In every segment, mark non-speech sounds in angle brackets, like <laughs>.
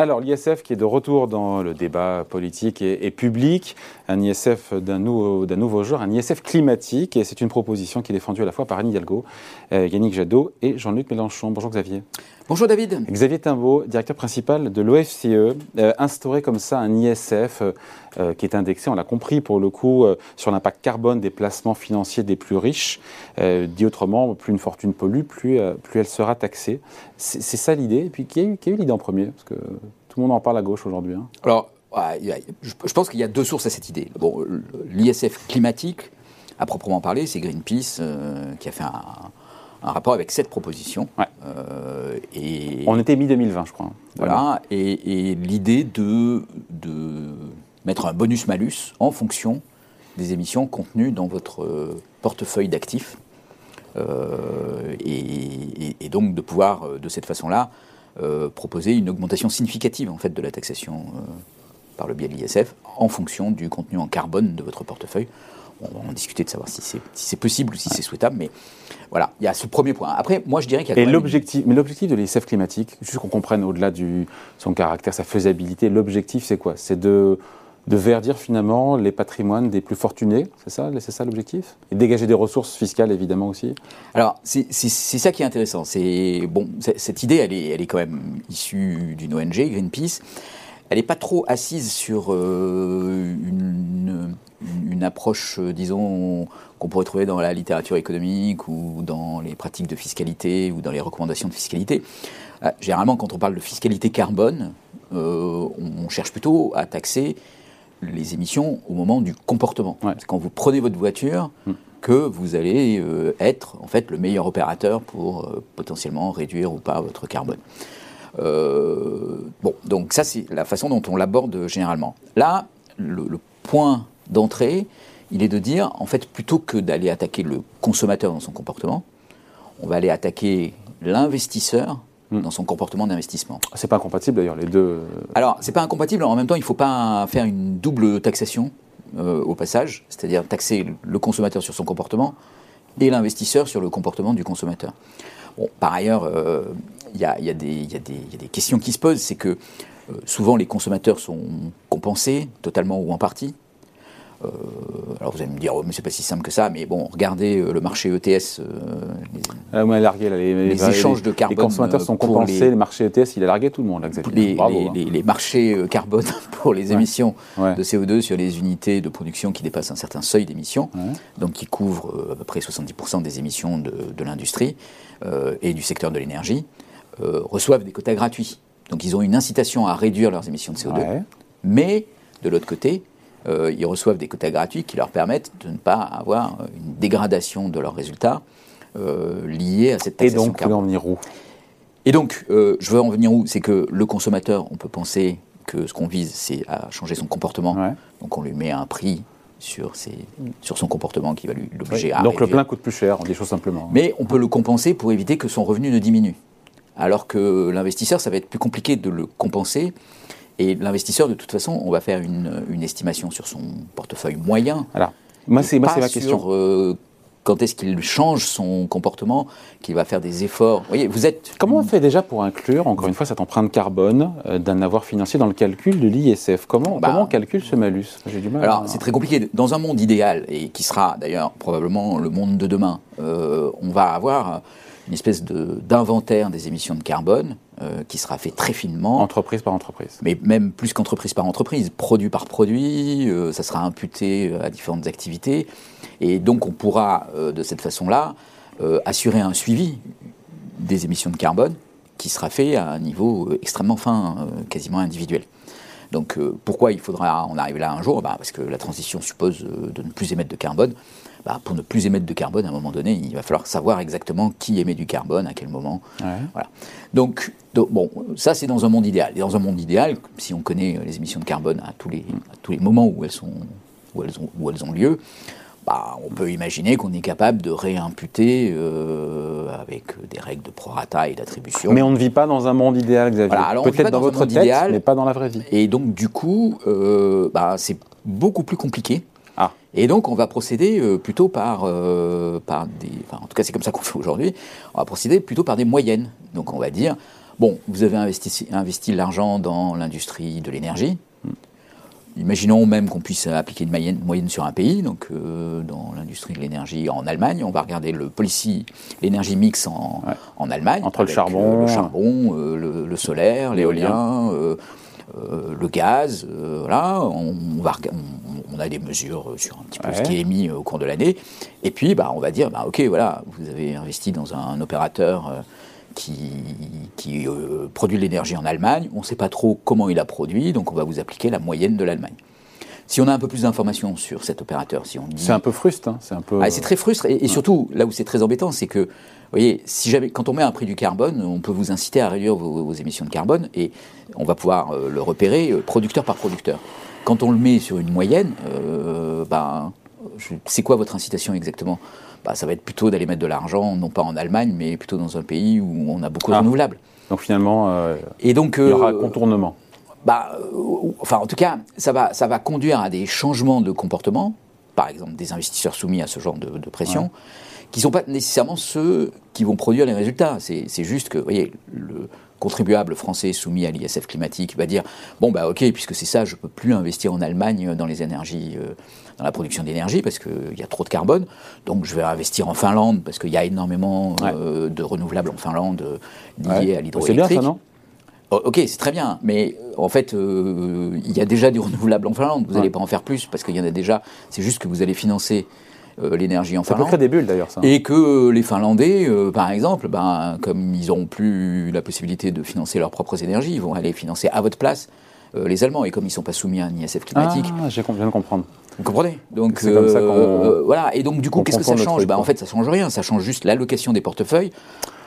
Alors, l'ISF qui est de retour dans le débat politique et, public, un ISF d'un nouveau, genre, un ISF climatique, et c'est une proposition qui est défendue à la fois par Anne Hidalgo, euh, Yannick Jadot et Jean-Luc Mélenchon. Bonjour Xavier. Bonjour David. Xavier Timbaud, directeur principal de l'OFCE, euh, instaurer comme ça un ISF euh, qui est indexé, on l'a compris pour le coup, sur l'impact carbone des placements financiers des plus riches. dit autrement, plus une fortune pollue, plus, plus elle sera taxée. C'est ça l'idée. Et puis qui a eu, eu l'idée en premier? Parce que tout le monde en parle à gauche aujourd'hui. Hein. Alors, je pense qu'il y a deux sources à cette idée. Bon, l'ISF climatique, à proprement parler, c'est Greenpeace qui a fait un un rapport avec cette proposition. Euh, et, On était mi-2020, je crois. Voilà, et, l'idée de, de mettre un bonus-malus en fonction des émissions contenues dans votre euh, portefeuille d'actifs. Euh, et, donc de pouvoir, de cette façon-là, proposer une augmentation significative en fait, de la taxation par le biais de l'ISF en fonction du contenu en carbone de votre portefeuille on va en discuter de savoir si c'est possible ou si c'est souhaitable, mais voilà, il y a ce premier point. Après, moi, je dirais qu'il y a. Et l'objectif, mais l'objectif de l'ISF climatique, juste qu'on comprenne au-delà de son caractère, sa faisabilité, l'objectif, c'est quoi? C'est de de verdir finalement les patrimoines des plus fortunés, c'est ça, c'est ça l'objectif? Et dégager des ressources fiscales évidemment aussi? Alors c'est ça qui est intéressant. C'est bon, cette idée, elle est, elle est quand même issue d'une ONG, Greenpeace. Elle n'est pas trop assise sur euh, une, une approche, euh, disons, qu'on pourrait trouver dans la littérature économique ou dans les pratiques de fiscalité ou dans les recommandations de fiscalité. Euh, généralement, quand on parle de fiscalité carbone, on cherche plutôt à taxer les émissions au moment du comportement. C'est quand vous prenez votre voiture mm. que vous allez être en fait le meilleur opérateur pour potentiellement réduire ou pas votre carbone. Bon, donc ça c'est la façon dont on l'aborde généralement. Là, le, le point d'entrée, il est de dire, en fait, plutôt que d'aller attaquer le consommateur dans son comportement, on va aller attaquer l'investisseur hmm. dans son comportement d'investissement. C'est pas incompatible d'ailleurs les deux. Euh, Alors c'est pas incompatible. En même temps, il ne faut pas faire une double taxation euh, au passage, c'est-à-dire taxer le consommateur sur son comportement et l'investisseur sur le comportement du consommateur. Bon, par ailleurs, euh, il y, y, a des questions qui se posent. C'est que souvent les consommateurs sont compensés totalement ou en partie euh, alors vous allez me dire, oh, mais c'est pas si simple que ça, mais bon, regardez euh, le marché ETS. Euh, les, ah, largué, les, échanges de carbone. Les consommateurs sont compensés, les, marchés ETS, il a largué tout le monde, là, hein. les, marchés carbone <laughs> pour les émissions de CO2 sur les unités de production qui dépassent un certain seuil d'émissions, donc qui couvrent à peu près 70% des émissions de, l'industrie et du secteur de l'énergie, reçoivent des quotas gratuits. Donc ils ont une incitation à réduire leurs émissions de CO2, mais de l'autre côté, euh, ils reçoivent des quotas gratuits qui leur permettent de ne pas avoir une dégradation de leurs résultats euh, liés à cette taxation. Et donc, vous en venir où? Et donc, euh, je veux en venir où? C'est que le consommateur, on peut penser que ce qu'on vise, c'est à changer son comportement. Donc, on lui met un prix sur, ses, sur son comportement qui va l'obliger à. Donc, le plein coûte plus cher, on dit choses simplement. Mais on peut le compenser pour éviter que son revenu ne diminue. Alors que l'investisseur, ça va être plus compliqué de le compenser et l'investisseur, de toute façon, on va faire une, estimation sur son portefeuille moyen. Alors, moi, c'est ma question. Sur, euh, quand est-ce qu'il change son comportement, qu'il va faire des efforts. Vous voyez, vous êtes. Comment on fait déjà pour inclure, encore une fois, cette empreinte carbone euh, d'un avoir financier dans le calcul de l'ISF? Comment, bah, comment on calcule ce malus? J'ai du mal. Alors, c'est très compliqué. Dans un monde idéal, et qui sera d'ailleurs probablement le monde de demain, euh, on va avoir une espèce d'inventaire des émissions de carbone euh, qui sera fait très finement. Entreprise par entreprise. Mais même plus qu'entreprise par entreprise, produit par produit, euh, ça sera imputé euh, à différentes activités. Et donc on pourra, de cette façon-là, assurer un suivi des émissions de carbone qui sera fait à un niveau extrêmement fin, quasiment individuel. Donc pourquoi il faudra en arriver là un jour? Bah, Parce que la transition suppose de ne plus émettre de carbone. Bah, pour ne plus émettre de carbone, à un moment donné, il va falloir savoir exactement qui émet du carbone, à quel moment. Voilà. Donc, bon, ça c'est dans un monde idéal. Et dans un monde idéal, si on connaît les émissions de carbone à tous les, tous les moments où elles, sont, où elles, ont, où elles ont lieu, bah, on peut imaginer qu'on est capable de réimputer euh, avec des règles de prorata et d'attribution. Mais on ne vit pas dans un monde idéal, Xavier. Peut-être dans, votre tête, idéal, mais pas dans la vraie vie. Et donc, du coup, euh, bah, c'est beaucoup plus compliqué ah. Et donc, on va procéder euh, plutôt par, euh, par des. Enfin, en tout cas, c'est comme ça qu'on fait aujourd'hui. On va procéder plutôt par des moyennes. Donc, on va dire, Bon, vous avez investi, investi l'argent dans l'industrie de l'énergie. Imaginons même qu'on puisse appliquer une moyenne, moyenne sur un pays, donc euh, dans l'industrie de l'énergie en Allemagne, on va regarder le policy, l'énergie mix en, en Allemagne. Entre le charbon, le, charbon le, le, solaire, l'éolien, le gaz, voilà, on, va, on, a des mesures sur un petit peu ce qui est émis au cours de l'année. Et puis, bah, on va dire, bah, ok, voilà, vous avez investi dans un opérateur qui, euh, produit de l'énergie en Allemagne. On ne sait pas trop comment il a produit, donc on va vous appliquer la moyenne de l'Allemagne. Si on a un peu plus d'informations sur cet opérateur, si on c'est un peu frustrant, hein, c'est un peu. Ah, c'est très frustre, et, surtout là où c'est très embêtant, c'est que, vous voyez, si jamais, quand on met un prix du carbone, on peut vous inciter à réduire vos, émissions de carbone, et on va pouvoir euh, le repérer euh, producteur par producteur. Quand on le met sur une moyenne, ben, c'est quoi votre incitation exactement? Bah, ça va être plutôt d'aller mettre de l'argent, non pas en Allemagne, mais plutôt dans un pays où on a beaucoup de ah. renouvelables. Donc finalement, euh, Et donc, il y aura euh, contournement. Bah, euh, enfin, en tout cas, ça va, ça va conduire à des changements de comportement, par exemple des investisseurs soumis à ce genre de, pression, qui ne sont pas nécessairement ceux qui vont produire les résultats. C'est juste que, vous voyez, le contribuable français soumis à l'ISF climatique va dire bon bah ok puisque c'est ça je peux plus investir en Allemagne dans les énergies dans la production d'énergie parce qu'il y a trop de carbone. Donc je vais investir en Finlande parce qu'il y a énormément euh, de renouvelables en Finlande euh, liés à l'hydroélectrique. C'est bien ça, non? Ok, c'est très bien, mais euh, en fait, il y a déjà du renouvelable en Finlande. Vous n'allez pas en faire plus parce qu'il y en a déjà. C'est juste que vous allez financer l'énergie en Finlande. Ça peut créer des bulles d'ailleurs, ça. Et que les Finlandais, par exemple, ben, comme ils n'ont plus la possibilité de financer leurs propres énergies, ils vont aller financer à votre place les Allemands. Et comme ils ne sont pas soumis à un ISF climatique. Ah, j'ai viens de comprendre. Vous comprenez? Donc c'est comme ça qu'on euh, voilà. Et donc du coup, qu'est-ce que ça change? Bah, en fait, ça change rien. Ça change juste l'allocation des portefeuilles.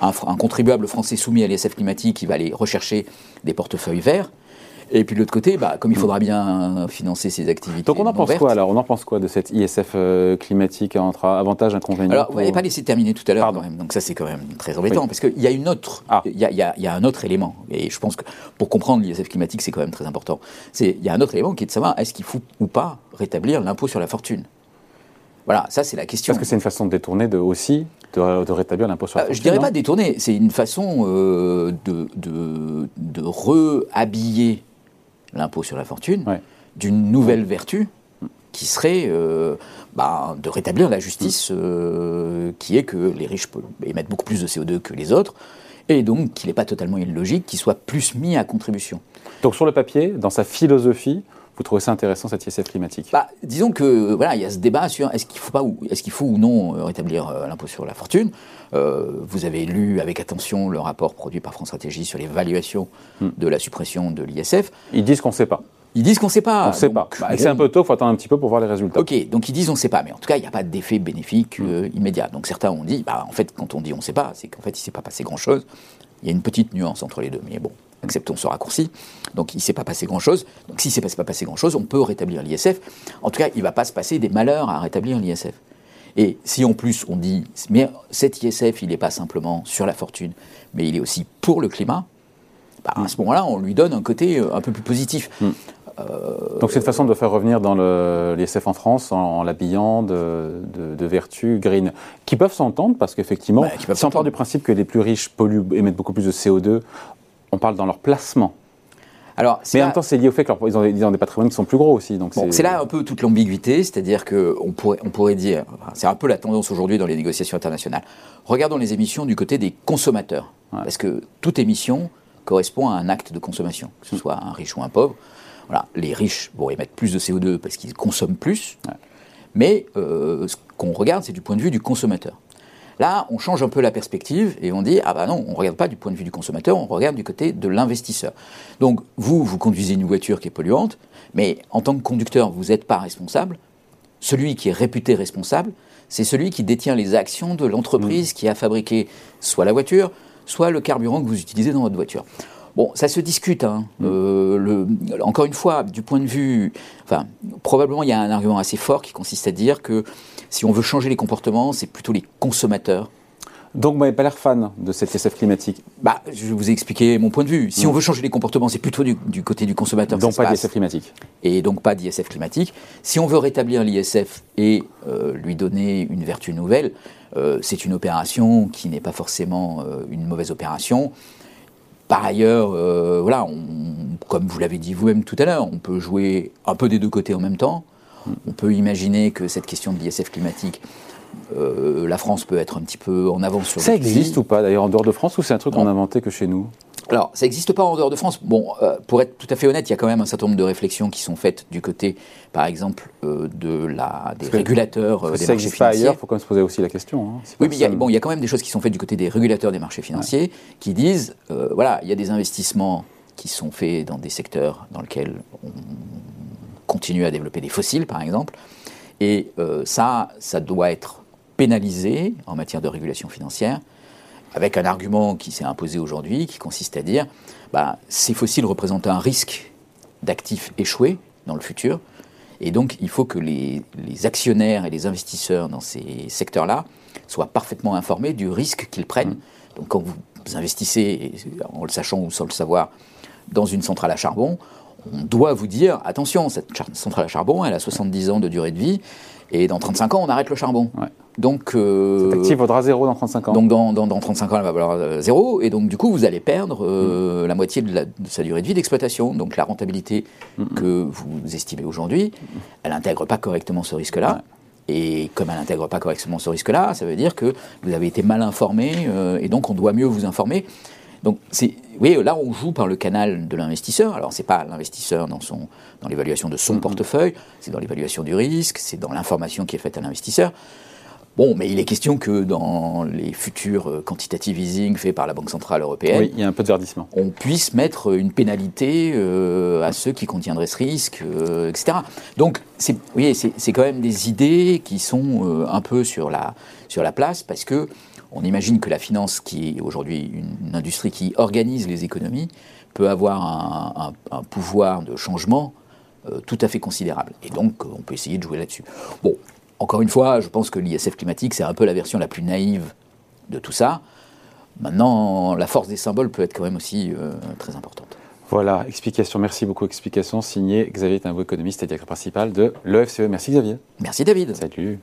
Un, contribuable français soumis à l'ISF climatique, qui va aller rechercher des portefeuilles verts. Et puis de l'autre côté, bah, comme il faudra bien financer ces activités. Donc on en pense quoi alors? On en pense quoi de cette ISF euh, climatique entre avantages, inconvénients Alors vous n'avez pas laissé terminer tout à l'heure quand même. Donc ça c'est quand même très embêtant parce qu'il y a une autre, ah. il y, a, y, a, un autre élément. Et je pense que pour comprendre l'ISF climatique c'est quand même très important. C'est il y a un autre élément qui est de savoir est-ce qu'il faut ou pas rétablir l'impôt sur la fortune? Voilà, ça c'est la question. Parce que c'est une façon de détourner de, aussi de, rétablir l'impôt sur la fortune. Euh, je dirais pas détourner, c'est une façon euh, de, de, de rehabiller l'impôt sur la fortune, d'une nouvelle vertu qui serait euh, bah, de rétablir la justice, euh, qui est que les riches émettent beaucoup plus de CO2 que les autres, et donc qu'il n'est pas totalement illogique qu'ils soient plus mis à contribution. Donc sur le papier, dans sa philosophie, vous trouvez ça intéressant cette ISF climatique? Bah, Disons que voilà, il y a ce débat sur est-ce qu'il faut pas ou est-ce qu'il faut ou non euh, rétablir l'impôt sur la fortune. vous avez lu avec attention le rapport produit par France Stratégie sur l'évaluation hmm. de la suppression de l'ISF. Ils disent qu'on ne sait pas. Ils disent qu'on ne sait pas. On ne sait pas. Bah, c'est un peu tôt, il faut attendre un petit peu pour voir les résultats. Ok, donc ils disent on ne sait pas, mais en tout cas, il n'y a pas d'effet bénéfique mm. euh, immédiat. Donc certains ont dit, bah, en fait, quand on dit on ne sait pas, c'est qu'en fait, il ne s'est pas passé grand-chose. Il y a une petite nuance entre les deux, mais bon, acceptons ce raccourci. Donc il ne s'est pas passé grand-chose. Donc s'il ne s'est pas passé grand-chose, on peut rétablir l'ISF. En tout cas, il ne va pas se passer des malheurs à rétablir l'ISF. Et si en plus on dit, mais cet ISF, il n'est pas simplement sur la fortune, mais il est aussi pour le climat, bah, à ce moment-là, on lui donne un côté euh, un peu plus positif. Mm. Euh, Donc c'est une façon de faire revenir dans l'ISF en France en, l'habillant de, vertus green, qui peuvent s'entendre parce qu'effectivement, bah, si on part du principe que les plus riches polluent, émettent beaucoup plus de CO2, on parle dans leur placement. Alors, mais en même temps, c'est lié au fait qu'ils ont, des patrimoines qui sont plus gros aussi. Donc c'est là un peu toute l'ambiguïté, c'est-à-dire qu'on pourrait, on pourrait dire, c'est un peu la tendance aujourd'hui dans les négociations internationales. Regardons les émissions du côté des consommateurs, parce que toute émission correspond à un acte de consommation, que ce soit un riche ou un pauvre. Voilà, les riches vont émettre plus de CO2 parce qu'ils consomment plus, mais euh, ce qu'on regarde, c'est du point de vue du consommateur. Là, on change un peu la perspective et on dit ah bah non, on ne regarde pas du point de vue du consommateur, on regarde du côté de l'investisseur. Donc vous, vous conduisez une voiture qui est polluante, mais en tant que conducteur, vous n'êtes pas responsable. Celui qui est réputé responsable, c'est celui qui détient les actions de l'entreprise mmh. qui a fabriqué soit la voiture, soit le carburant que vous utilisez dans votre voiture. Bon, ça se discute. Hein. Mm. Euh, le, encore une fois, du point de vue, enfin, probablement il y a un argument assez fort qui consiste à dire que si on veut changer les comportements, c'est plutôt les consommateurs. Donc, vous n'avez pas l'air fan de cette SF climatique? Bah, Je vous ai expliqué mon point de vue. Si mm. on veut changer les comportements, c'est plutôt du, côté du consommateur. Donc, pas d'ISF climatique. Et donc, pas d'ISF climatique. Si on veut rétablir l'ISF et euh, lui donner une vertu nouvelle, euh, c'est une opération qui n'est pas forcément une mauvaise opération par ailleurs, voilà, comme vous l'avez dit vous-même tout à l'heure, on peut jouer un peu des deux côtés en même temps. On peut imaginer que cette question de l'ISF climatique la France peut être un petit peu en avance sur Ça existe ou pas d'ailleurs en dehors de France ou c'est un truc qu'on a inventé que chez nous? Alors, ça n'existe pas en dehors de France. Bon, euh, pour être tout à fait honnête, il y a quand même un certain nombre de réflexions qui sont faites du côté, par exemple, euh, de la, des régulateurs euh, des marchés financiers. Pas ailleurs, il faut quand même se poser aussi la question. Hein. Oui, mais il y, a, bon, il y a quand même des choses qui sont faites du côté des régulateurs des marchés financiers qui disent, voilà, il y a des investissements qui sont faits dans des secteurs dans lesquels on continue à développer des fossiles, par exemple, et ça, ça doit être pénalisé en matière de régulation financière avec un argument qui s'est imposé aujourd'hui, qui consiste à dire bah, ces fossiles représentent un risque d'actifs échoués dans le futur, et donc il faut que les, actionnaires et les investisseurs dans ces secteurs-là soient parfaitement informés du risque qu'ils prennent. Mmh. Donc quand vous investissez, en le sachant ou sans le savoir, dans une centrale à charbon, on doit vous dire attention, cette centrale à charbon, elle a 70 ans de durée de vie, et dans 35 ans, on arrête le charbon. Donc, euh, Cet actif vaudra zéro dans 35 ans. Donc dans, dans, 35 ans, elle va valoir euh, zéro, et donc du coup, vous allez perdre euh, mm. la moitié de, sa durée de vie d'exploitation. Donc la rentabilité que vous estimez aujourd'hui, elle n'intègre pas correctement ce risque-là. Et comme elle n'intègre pas correctement ce risque-là, ça veut dire que vous avez été mal informé, et donc on doit mieux vous informer. Donc, vous voyez, là, on joue par le canal de l'investisseur. Alors, ce n'est pas l'investisseur dans, son, dans l'évaluation de son mm-hmm. portefeuille, c'est dans l'évaluation du risque, c'est dans l'information qui est faite à l'investisseur. Bon, mais il est question que dans les futurs euh, quantitative easing faits par la Banque Centrale Européenne, oui, il y a un peu de verdissement. on puisse mettre une pénalité euh, à ceux qui contiendraient ce risque, euh, etc. Donc, c'est, oui, c'est, quand même des idées qui sont un peu sur la, sur la place parce que on imagine que la finance, qui est aujourd'hui une, industrie qui organise les économies, peut avoir un, pouvoir de changement euh, tout à fait considérable. Et donc, on peut essayer de jouer là-dessus. Bon, encore une fois, je pense que l'ISF climatique, c'est un peu la version la plus naïve de tout ça. Maintenant, la force des symboles peut être quand même aussi euh, très importante. Voilà, explication, merci beaucoup. Explication signée Xavier Timbo, économiste et directeur principal de l'EFCE. Merci Xavier. Merci David. Salut.